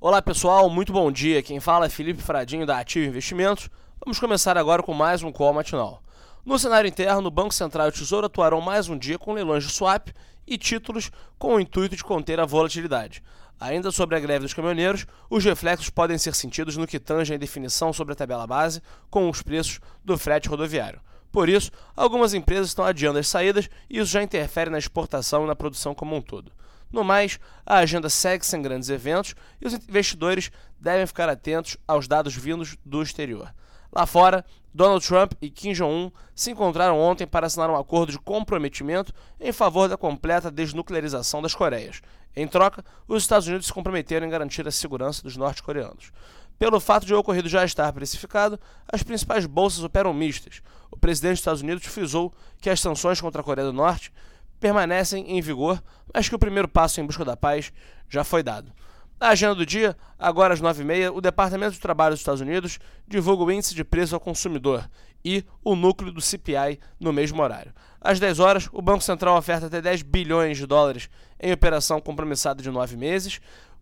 Olá pessoal, muito bom dia. Quem fala é Felipe Fradinho da Ativo Investimentos. Vamos começar agora com mais um call matinal. No cenário interno, o Banco Central e o Tesouro atuarão mais um dia com leilões de swap e títulos com o intuito de conter a volatilidade. Ainda sobre a greve dos caminhoneiros, os reflexos podem ser sentidos no que tange a definição sobre a tabela base com os preços do frete rodoviário. Por isso, algumas empresas estão adiando as saídas e isso já interfere na exportação e na produção como um todo. No mais, a agenda segue sem grandes eventos e os investidores devem ficar atentos aos dados vindos do exterior. Lá fora, Donald Trump e Kim Jong-un se encontraram ontem para assinar um acordo de comprometimento em favor da completa desnuclearização das Coreias. Em troca, os Estados Unidos se comprometeram em garantir a segurança dos norte-coreanos. Pelo fato de o ocorrido já estar precificado, as principais bolsas operam mistas. O presidente dos Estados Unidos frisou que as sanções contra a Coreia do Norte permanecem em vigor, mas que o primeiro passo em busca da paz já foi dado. Na agenda do dia, agora às 9h30, o Departamento de Trabalho dos Estados Unidos divulga o índice de preço ao consumidor e o núcleo do CPI no mesmo horário. Às 10 horas, o Banco Central oferta até 10 bilhões de dólares em operação compromissada de nove meses.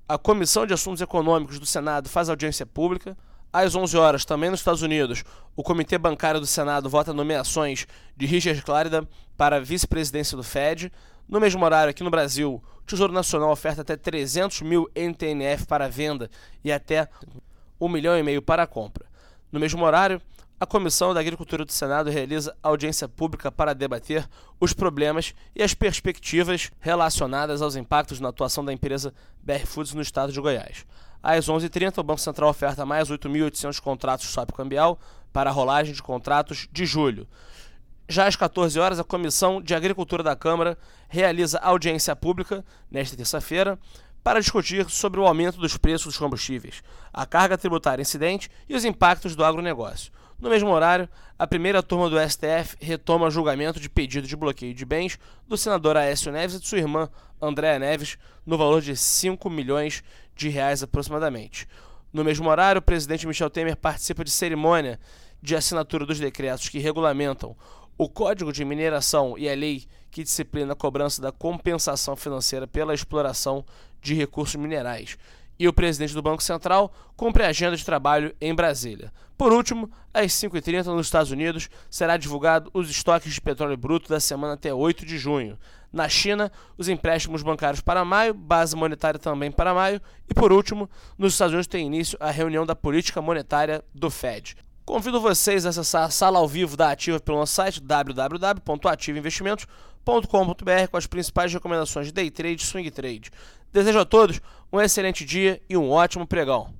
A Comissão de Assuntos Econômicos do Senado faz audiência pública. Às 11 horas, também nos Estados Unidos, o Comitê Bancário do Senado vota nomeações de Richard Clarida para vice-presidência do Fed. No mesmo horário, aqui no Brasil, o Tesouro Nacional oferta até 300 mil NTNF para venda e até 1 milhão e meio para compra. No mesmo horário, a Comissão da Agricultura do Senado realiza audiência pública para debater os problemas e as perspectivas relacionadas aos impactos na atuação da empresa BR Foods no estado de Goiás. Às 11h30, o Banco Central oferta mais 8.800 contratos swap cambial para a rolagem de contratos de julho. Já às 14 horas, a Comissão de Agricultura da Câmara realiza audiência pública, nesta terça-feira, para discutir sobre o aumento dos preços dos combustíveis, a carga tributária incidente e os impactos do agronegócio. No mesmo horário, a primeira turma do STF retoma julgamento de pedido de bloqueio de bens do senador Aécio Neves e de sua irmã Andréa Neves, no valor de 5 milhões de reais aproximadamente. No mesmo horário, o presidente Michel Temer participa de cerimônia de assinatura dos decretos que regulamentam o Código de Mineração e a lei que disciplina a cobrança da compensação financeira pela exploração de recursos minerais. E o presidente do Banco Central cumpre a agenda de trabalho em Brasília. Por último, às 5h30 nos Estados Unidos será divulgado os estoques de petróleo bruto da semana até 8 de junho. Na China, os empréstimos bancários para maio, base monetária também para maio. E por último, nos Estados Unidos tem início a reunião da política monetária do Fed. Convido vocês a acessar a sala ao vivo da Ativa pelo nosso site www.ativainvestimentos.com.br com as principais recomendações de day trade e swing trade. Desejo a todos um excelente dia e um ótimo pregão.